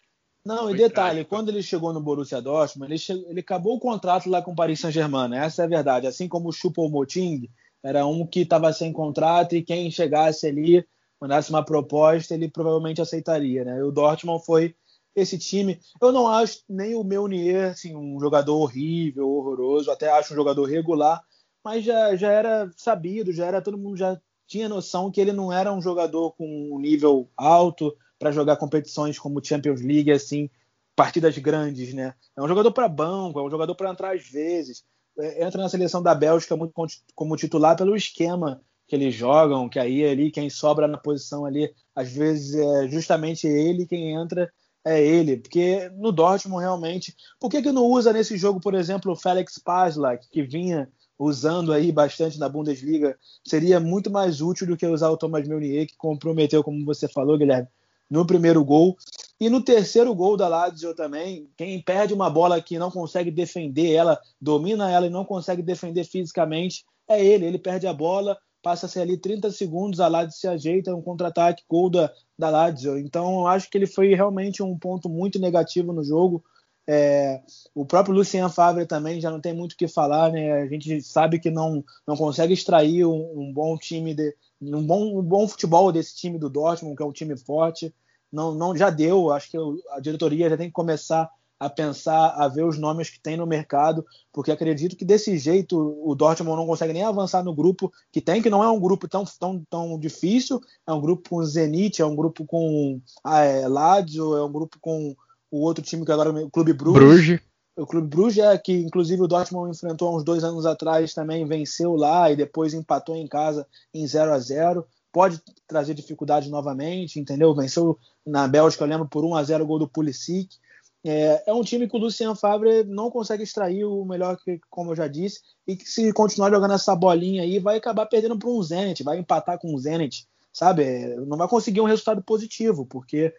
Não, e detalhe, trágico. quando ele chegou no Borussia Dortmund, ele, chegou, ele acabou o contrato lá com o Paris Saint-Germain, né? essa é a verdade. Assim como o Choupo-Moting era um que estava sem contrato e quem chegasse ali, mandasse uma proposta, ele provavelmente aceitaria. Né? E o Dortmund foi esse time. Eu não acho nem o Meunier assim, um jogador horrível, horroroso, até acho um jogador regular, mas já, já era sabido, já era todo mundo já tinha noção que ele não era um jogador com um nível alto, para jogar competições como Champions League, assim, partidas grandes, né? É um jogador para banco, é um jogador para entrar às vezes. É, entra na seleção da Bélgica muito como titular pelo esquema que eles jogam, que aí ali quem sobra na posição ali, às vezes é justamente ele quem entra é ele, porque no Dortmund realmente, por que que não usa nesse jogo, por exemplo, o Felix Pazlak, que vinha usando aí bastante na Bundesliga, seria muito mais útil do que usar o Thomas Meunier, que comprometeu, como você falou, Guilherme, no primeiro gol. E no terceiro gol da Lazio também, quem perde uma bola que não consegue defender ela, domina ela e não consegue defender fisicamente, é ele. Ele perde a bola, passa-se ali 30 segundos, a Lazio se ajeita, um contra-ataque, gol da, da Lazio. Então, eu acho que ele foi realmente um ponto muito negativo no jogo. É, o próprio Lucien Favre também já não tem muito o que falar, né? A gente sabe que não, não consegue extrair um, um bom time, de, um, bom, um bom futebol desse time do Dortmund, que é um time forte não, não já deu. Acho que a diretoria já tem que começar a pensar, a ver os nomes que tem no mercado, porque acredito que desse jeito o Dortmund não consegue nem avançar no grupo que tem, que não é um grupo tão, tão, tão difícil, é um grupo com Zenit, é um grupo com ah, é, Lazio, é um grupo com o outro time que agora o Clube Bruges. Bruges. O Clube Bruges é que, inclusive, o Dortmund enfrentou há uns dois anos atrás também, venceu lá e depois empatou em casa em 0 a 0 pode trazer dificuldade novamente, entendeu? Venceu na Bélgica, eu lembro, por 1 a 0 o gol do Pulisic. É, é, um time que o Lucian Favre não consegue extrair o melhor, que, como eu já disse, e que se continuar jogando essa bolinha aí, vai acabar perdendo para um Zenit, vai empatar com o Zenit, sabe? Não vai conseguir um resultado positivo, porque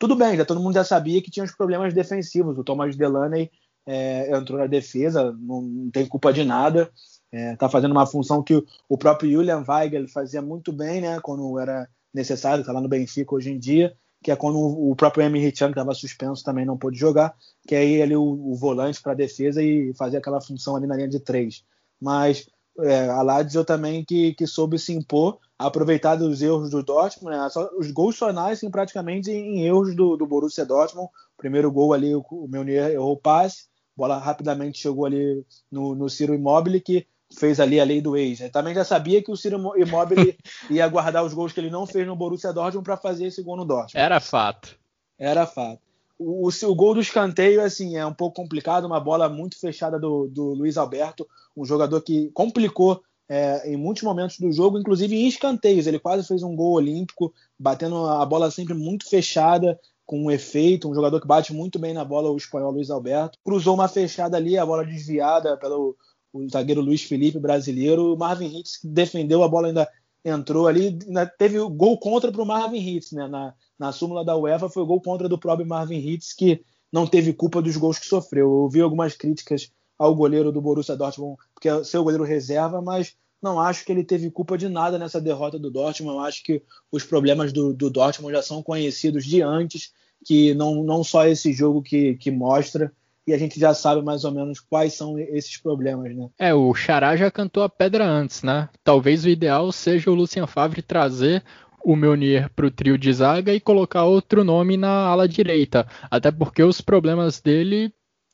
tudo bem, já todo mundo já sabia que tinha os problemas defensivos. O Thomas Delaney é, entrou na defesa, não, não tem culpa de nada, Está é, tá fazendo uma função que o próprio Julian Weigel fazia muito bem, né? Quando era necessário, está lá no Benfica hoje em dia, que é quando o próprio Emre Can, que estava suspenso, também não pôde jogar, que é ele o, o volante para a defesa e fazer aquela função ali na linha de três. Mas é, a Lazio também que, que soube se impor, aproveitar dos erros do Dortmund, né? Só, os gols só nascem praticamente em erros do, do Borussia Dortmund. Primeiro gol ali, o, o Meunier errou o passe, bola rapidamente chegou ali no, no Ciro Immobile, que fez ali a lei do ex. Né? Também já sabia que o Ciro Immobile ia guardar os gols que ele não fez no Borussia Dortmund para fazer esse gol no Dortmund. Era fato. Era fato. O, o, o, gol do escanteio assim, é um pouco complicado, uma bola muito fechada do, do Luiz Alberto, um jogador que complicou é, em muitos momentos do jogo, inclusive em escanteios. Ele quase fez um gol olímpico, batendo a bola sempre muito fechada, com um efeito, um jogador que bate muito bem na bola, o espanhol Luiz Alberto. Cruzou uma fechada ali, a bola desviada pelo o zagueiro Luiz Felipe, brasileiro. O Marvin Hitz que defendeu, a bola ainda entrou ali. Ainda teve o gol contra para o Marvin Hitz, né? Na, na súmula da UEFA foi o gol contra do próprio Marvin Hitz, que não teve culpa dos gols que sofreu. Eu ouvi algumas críticas ao goleiro do Borussia Dortmund, porque é seu goleiro reserva, mas não acho que ele teve culpa de nada nessa derrota do Dortmund. Eu acho que os problemas do, do Dortmund já são conhecidos de antes, que não, não só esse jogo que, que mostra, e a gente já sabe mais ou menos quais são esses problemas, né? É, o Xará já cantou a pedra antes, né? Talvez o ideal seja o Lucien Favre trazer o Meunier para o trio de zaga e colocar outro nome na ala direita, até porque os problemas dele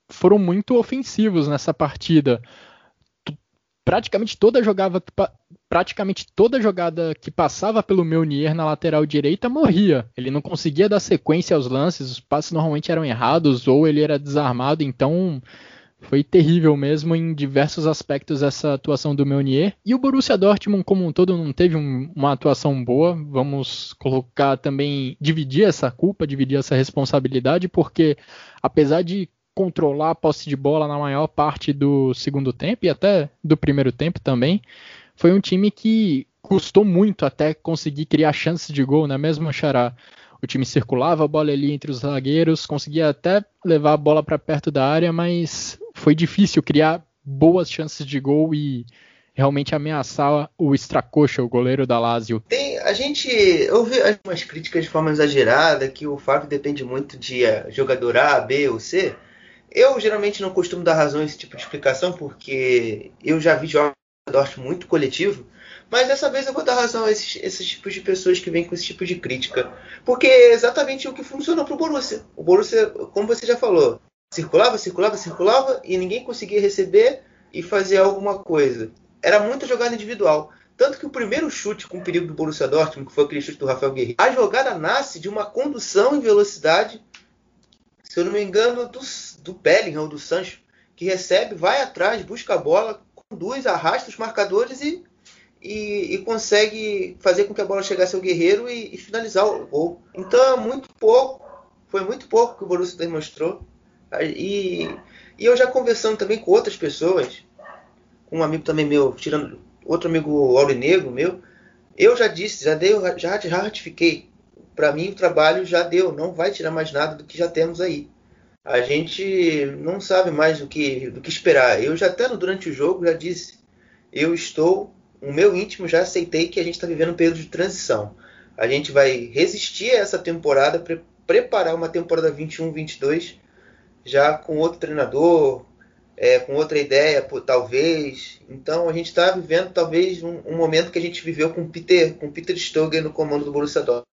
foram muito ofensivos nessa partida praticamente toda jogada praticamente toda jogada que passava pelo Meunier na lateral direita morria. Ele não conseguia dar sequência aos lances, os passes normalmente eram errados ou ele era desarmado, então foi terrível mesmo em diversos aspectos essa atuação do Meunier. E o Borussia Dortmund como um todo não teve um, uma atuação boa. Vamos colocar também dividir essa culpa, dividir essa responsabilidade, porque apesar de controlar a posse de bola na maior parte do segundo tempo e até do primeiro tempo também. Foi um time que custou muito até conseguir criar chances de gol, né? Mesmo Xará. O time circulava a bola ali entre os zagueiros, conseguia até levar a bola para perto da área, mas foi difícil criar boas chances de gol e realmente ameaçar o Stracocha, o goleiro da Lazio. Tem, a gente ouvi algumas críticas de forma exagerada que o Fábio depende muito de eh, jogador A, B ou C. Eu geralmente não costumo dar razão a esse tipo de explicação porque eu já vi jogos muito coletivo mas dessa vez eu vou dar razão a esses, esses tipos de pessoas que vêm com esse tipo de crítica. Porque é exatamente o que funcionou para o Borussia. O Borussia, como você já falou, circulava, circulava, circulava e ninguém conseguia receber e fazer alguma coisa. Era muita jogada individual. Tanto que o primeiro chute com perigo do Borussia Dortmund, que foi aquele chute do Rafael Guerreiro, a jogada nasce de uma condução em velocidade, se eu não me engano, do, do Bellingham ou do Sancho, que recebe, vai atrás, busca a bola, conduz, arrasta os marcadores e e, e, consegue fazer com que a bola chegasse ao Guerreiro e, e, finalizar o gol. Então, é muito pouco, foi muito pouco que o Borussia demonstrou. E, e eu já conversando também com outras pessoas, com um amigo também meu, tirando outro amigo aurinegro meu, eu já disse, já dei, já, já ratifiquei. Para mim o trabalho já deu, não vai tirar mais nada do que já temos aí. A gente não sabe mais do que, do que esperar. Eu já até durante o jogo já disse, eu estou o meu íntimo já aceitei que a gente está vivendo um período de transição. A gente vai resistir a essa temporada, pre preparar uma temporada 21-22 já com outro treinador, é, com outra ideia, talvez. Então a gente está vivendo talvez um, um, momento que a gente viveu com Peter, com Peter Stoger no comando do Borussia Dortmund.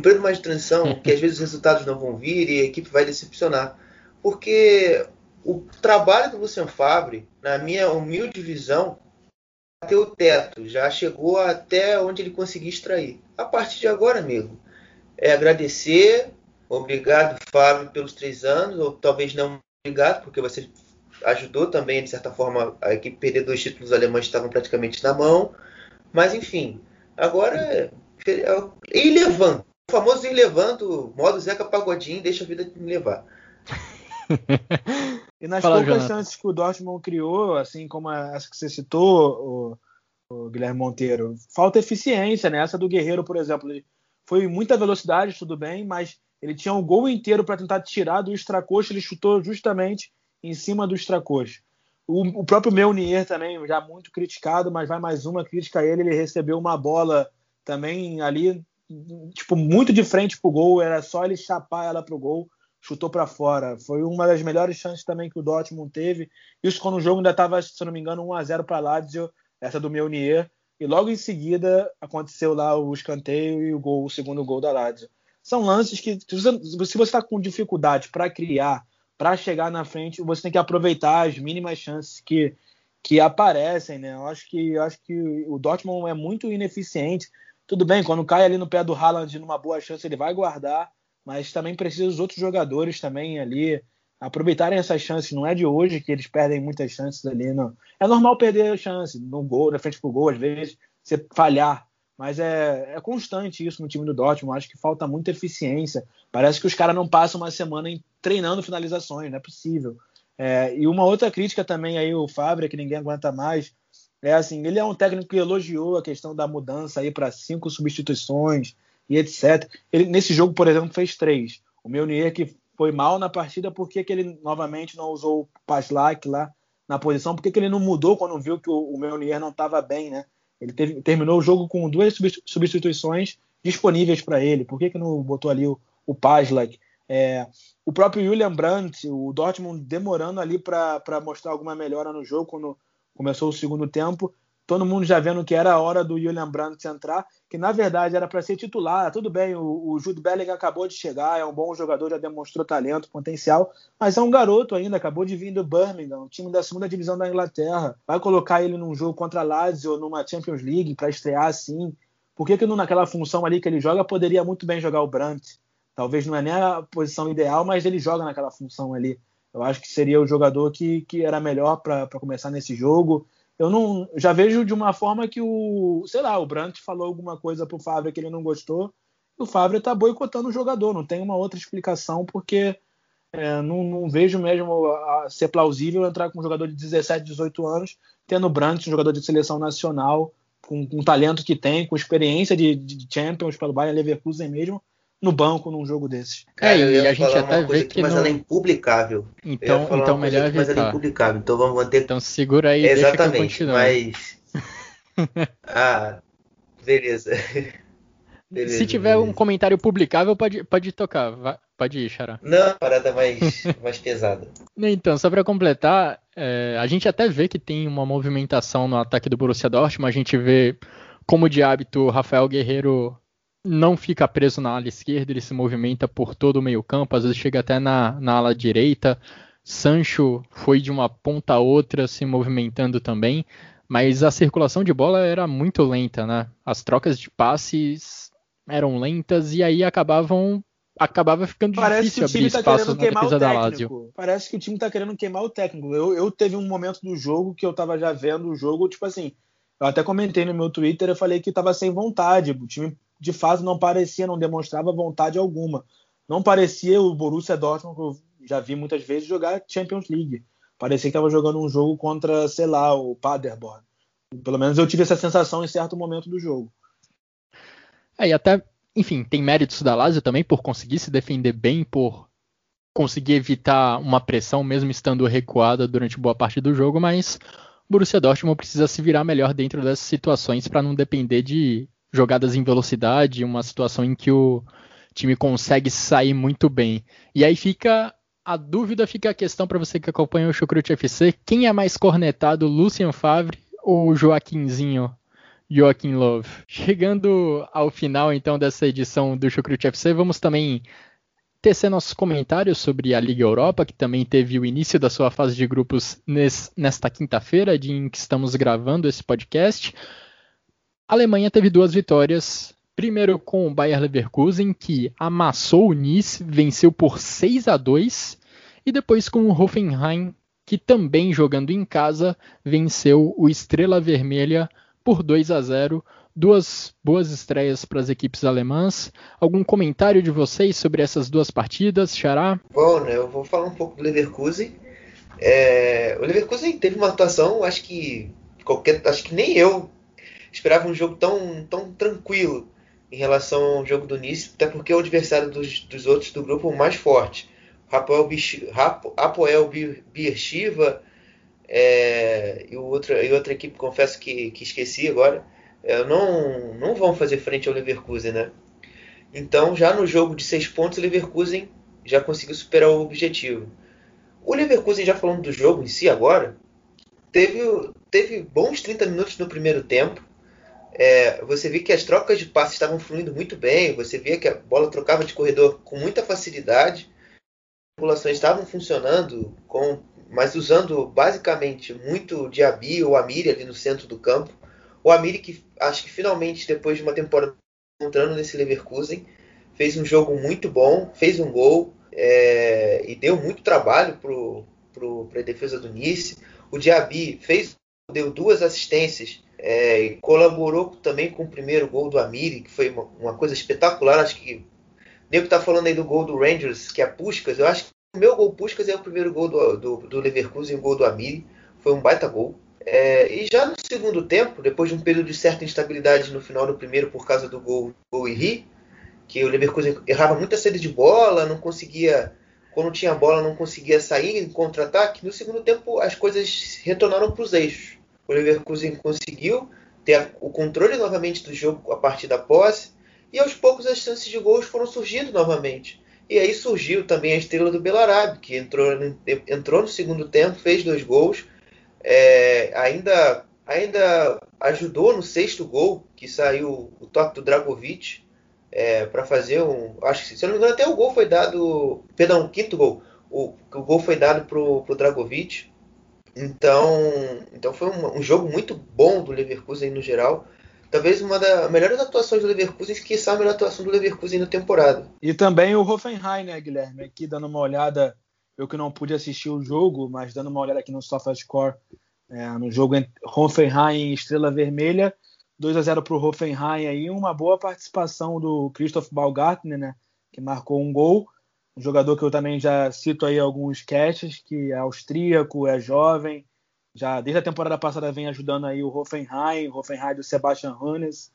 Um período mais de transição, que às vezes os resultados não vão vir e a equipe vai decepcionar. Porque o trabalho do Luciano Fabre, na minha humilde visão, bateu o teto, já chegou até onde ele conseguia extrair. A partir de agora, amigo, é agradecer. Obrigado, Fábio, pelos três anos, ou talvez não obrigado, porque você ajudou também, de certa forma, a equipe perder dois títulos alemães estavam praticamente na mão. Mas, enfim, agora é, é ir levando. O famoso ir levando, modo Zeca Pagodinho, deixa a vida me levar. E nas Fala, poucas Jonathan. chances que o Dortmund criou, assim como essa que você citou, o, o, Guilherme Monteiro, falta eficiência, né? Essa do Guerreiro, por exemplo, ele foi muita velocidade, tudo bem, mas ele tinha um gol inteiro para tentar tirar do extracoxa, ele chutou justamente em cima do extracoxa. O, o próprio Meunier também, já muito criticado, mas vai mais uma crítica a ele, ele recebeu uma bola também ali, tipo, muito de frente pro gol, era só ele chapar ela pro gol chutou para fora. Foi uma das melhores chances também que o Dortmund teve. Isso quando o jogo ainda estava, se não me engano, 1 a 0 para Lazio, essa do Meunier. E logo em seguida aconteceu lá o escanteio e o gol, o segundo gol da Lazio. São lances que, se você está com dificuldade para criar, para chegar na frente, você tem que aproveitar as mínimas chances que, que aparecem, né? Eu acho que, eu acho que o Dortmund é muito ineficiente. Tudo bem, quando cai ali no pé do Haaland numa boa chance, ele vai guardar mas também precisa os outros jogadores também ali aproveitarem essas chances. Não é de hoje que eles perdem muitas chances ali. Não. É normal perder chance no gol, na frente pro gol, às vezes, você falhar. Mas é, é constante isso no time do Dortmund. Acho que falta muita eficiência. Parece que os caras não passam uma semana em, treinando finalizações, não é possível. É, e uma outra crítica também aí, o Fábio, que ninguém aguenta mais, é assim, ele é um técnico que elogiou a questão da mudança aí para cinco substituições, e etc. Ele, nesse jogo, por exemplo, fez três. O Meunier que foi mal na partida, por que, ele novamente não usou o Paslak lá na posição? Por que, que ele não mudou quando viu que o, o Meunier não estava bem, né? Ele teve, terminou o jogo com duas substituições disponíveis para ele. Por que, que não botou ali o, o Paslak? É, o próprio Julian Brandt, o Dortmund demorando ali para mostrar alguma melhora no jogo quando começou o segundo tempo todo mundo já vendo que era a hora do Julian Brandt entrar, que na verdade era para ser titular. Tudo bem, o, o Jude Bellingham acabou de chegar, é um bom jogador, já demonstrou talento, potencial, mas é um garoto ainda, acabou de vir do Birmingham, um time da segunda divisão da Inglaterra. Vai colocar ele num jogo contra a Lazio, numa Champions League, para estrear assim? Por que, que não naquela função ali que ele joga, poderia muito bem jogar o Brandt? Talvez não é nem a posição ideal, mas ele joga naquela função ali. Eu acho que seria o jogador que, que era melhor para começar nesse jogo. Eu não já vejo de uma forma que o, sei lá, o Brandt falou alguma coisa pro Fábio que ele não gostou, e o Fábio tá boicotando o jogador, não tem uma outra explicação, porque É, não, não, vejo mesmo a, a ser plausível entrar com um jogador de 17, 18 anos, tendo o Brandt, um jogador de seleção nacional, com, com o talento que tem, com experiência de, de Champions pelo Bayern Leverkusen mesmo, no banco num jogo desses. É, e a gente até vê que. Mas não... ela é impublicável. Então, então melhor evitar. Mas ela é impublicável. Então vamos manter. Então segura aí. Exatamente. mas. ah, beleza. beleza. Se tiver beleza. um comentário publicável, pode, pode tocar. Vai, pode ir, Xará. Não, parada mais, mais pesada. Então, só para completar, é, a gente até vê que tem uma movimentação no ataque do Borussia Dortmund. A gente vê, como de hábito, o Rafael Guerreiro não fica preso na ala esquerda, ele se movimenta por todo o meio-campo, às vezes chega até na, na ala direita. Sancho foi de uma ponta a outra se movimentando também, mas a circulação de bola era muito lenta, né? As trocas de passes eram lentas e aí acabavam acabava ficando Parece difícil abrir tá espaço na defesa da Lazio. Parece que o time tá querendo queimar o técnico. Eu, eu teve um momento do jogo que eu tava já vendo o jogo, tipo assim, eu até comentei no meu Twitter, eu falei que tava sem vontade. O time de fato não parecia, não demonstrava vontade alguma. Não parecia o Borussia Dortmund, que eu já vi muitas vezes, jogar Champions League. Parecia que estava jogando um jogo contra, sei lá, o Paderborn. Pelo menos eu tive essa sensação em certo momento do jogo. É, e até, enfim, tem méritos da Lazio também por conseguir se defender bem, por conseguir evitar uma pressão mesmo estando recuada durante boa parte do jogo, mas o Borussia Dortmund precisa se virar melhor dentro dessas situações para não depender de jogadas em velocidade, uma situação em que o time consegue sair muito bem. E aí fica a dúvida, fica a questão para você que acompanha o Chucrute FC, quem é mais cornetado, Lucien Favre ou Joaquinzinho? Joaquim Love. Chegando ao final então dessa edição do Chucrute FC, vamos também tecer nossos comentários sobre a Liga Europa, que também teve o início da sua fase de grupos nesta quinta-feira, em que estamos gravando esse podcast. A Alemanha teve duas vitórias. Primeiro com o Bayer Leverkusen, que amassou o Nice, venceu por 6 a 2, e depois com o Hoffenheim, que também jogando em casa, venceu o Estrela Vermelha por 2 a 0. Duas boas estreias para as equipes alemãs. Algum comentário de vocês sobre essas duas partidas, Xará? Bom, né, eu vou falar um pouco do Leverkusen. É, o Leverkusen teve uma atuação, acho que qualquer, acho que nem eu esperava um jogo tão, tão tranquilo em relação ao jogo do Nice, até porque é o adversário dos, dos outros do grupo mais forte. Rapoel, Apoel Beersheva é, e, outra, e outra equipe, confesso que, que esqueci agora, é, não, não vão fazer frente ao Leverkusen, né? Então, já no jogo de seis pontos, o Leverkusen já conseguiu superar o objetivo. O Leverkusen, já falando do jogo em si agora, teve, teve bons 30 minutos no primeiro tempo, é, você vê que as trocas de passes estavam fluindo muito bem, você via que a bola trocava de corredor com muita facilidade, as populações estavam funcionando, com, mas usando basicamente muito Diaby ou Amiri ali no centro do campo. O Amiri que acho que finalmente, depois de uma temporada entrando nesse Leverkusen, fez um jogo muito bom, fez um gol é, e deu muito trabalho para a defesa do Nice. O Diaby fez, deu duas assistências é, colaborou também com o primeiro gol do Amiri, que foi uma, uma coisa espetacular. Acho que nego tá falando aí do gol do Rangers, que é Puskas. Eu acho que o meu gol Puskas é o primeiro gol do, do, do Leverkusen, o gol do Amiri. Foi um baita gol. É, e já no segundo tempo, depois de um período de certa instabilidade no final do primeiro por causa do gol, gol Ri, que o Leverkusen errava muita saída de bola, não conseguia, quando tinha bola, não conseguia sair em contra-ataque. No segundo tempo, as coisas retornaram para os eixos o Leverkusen conseguiu ter o controle novamente do jogo a partir da posse e aos poucos as chances de gols foram surgindo novamente. E aí surgiu também a estrela do Belarabe, que entrou, entrou no segundo tempo, fez dois gols, é, ainda, ainda ajudou no sexto gol, que saiu o toque do Dragovic, é, para fazer um. Acho que, se eu não me engano, até o gol foi dado. Perdão, o quinto gol. O, o gol foi dado para o Dragovic. Então, então foi um, um, jogo muito bom do Leverkusen no geral. Talvez uma das melhores atuações do Leverkusen, que a melhor atuação do Leverkusen na temporada. E também o Hoffenheim, né, Guilherme? Aqui dando uma olhada, eu que não pude assistir o jogo, mas dando uma olhada aqui no SofaScore, é, no jogo entre Hoffenheim e Estrela Vermelha, 2 a 0 para o Hoffenheim aí, uma boa participação do Christoph Baumgartner, né, que marcou um gol. Um jogador que eu também já cito aí alguns catches, que é austríaco, é jovem, já desde a temporada passada vem ajudando aí o Hoffenheim, Hoffenheim do Sebastian Hannes,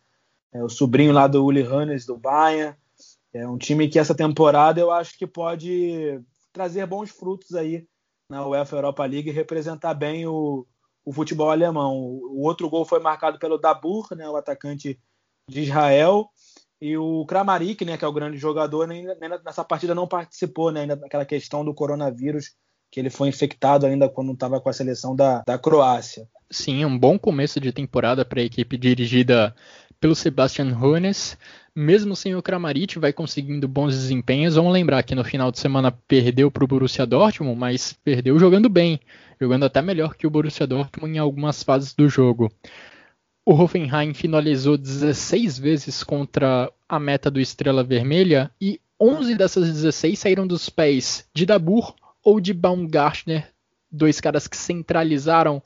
é o sobrinho lá do Uli Hannes do Bayern. É um time que essa temporada eu acho que pode trazer bons frutos aí na UEFA Europa League e representar bem o, o futebol alemão. O outro gol foi marcado pelo Dabur, né, o atacante de Israel, e o Kramaric, né, que é o grande jogador, nessa partida não participou, né, ainda naquela questão do coronavírus que ele foi infectado ainda quando estava com a seleção da, da Croácia. Sim, um bom começo de temporada para a equipe dirigida pelo Sebastian Hoeneß. Mesmo sem o Kramaric, vai conseguindo bons desempenhos. Vamos lembrar que no final de semana perdeu para o Borussia Dortmund, mas perdeu jogando bem, jogando até melhor que o Borussia Dortmund em algumas fases do jogo. O Hoffenheim finalizou 16 vezes contra a meta do Estrela Vermelha e 11 dessas 16 saíram dos pés de Dabur ou de Baumgartner, dois caras que centralizaram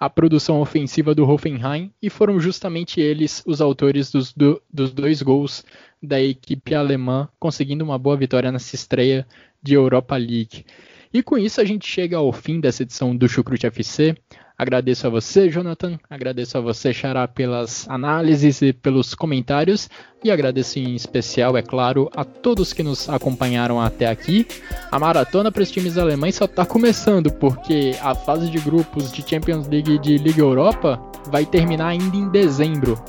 a produção ofensiva do Hoffenheim e foram justamente eles os autores dos, do, dos dois gols da equipe alemã, conseguindo uma boa vitória nessa estreia de Europa League. E com isso a gente chega ao fim dessa edição do Chucrute FC. Agradeço a você, Jonathan. Agradeço a você, Xará, pelas análises e pelos comentários. E agradeço em especial, é claro, a todos que nos acompanharam até aqui. A maratona para os times alemães só está começando, porque a fase de grupos de Champions League e de Liga Europa vai terminar ainda em dezembro.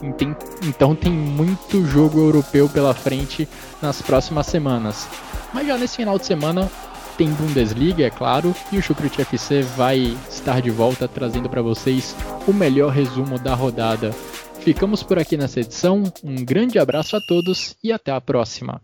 Então tem muito jogo europeu pela frente nas próximas semanas. Mas já nesse final de semana tem Bundesliga, é claro, e o Chucrute FC vai estar de volta trazendo para vocês o melhor resumo da rodada. Ficamos por aqui nessa edição, um grande abraço a todos e até a próxima.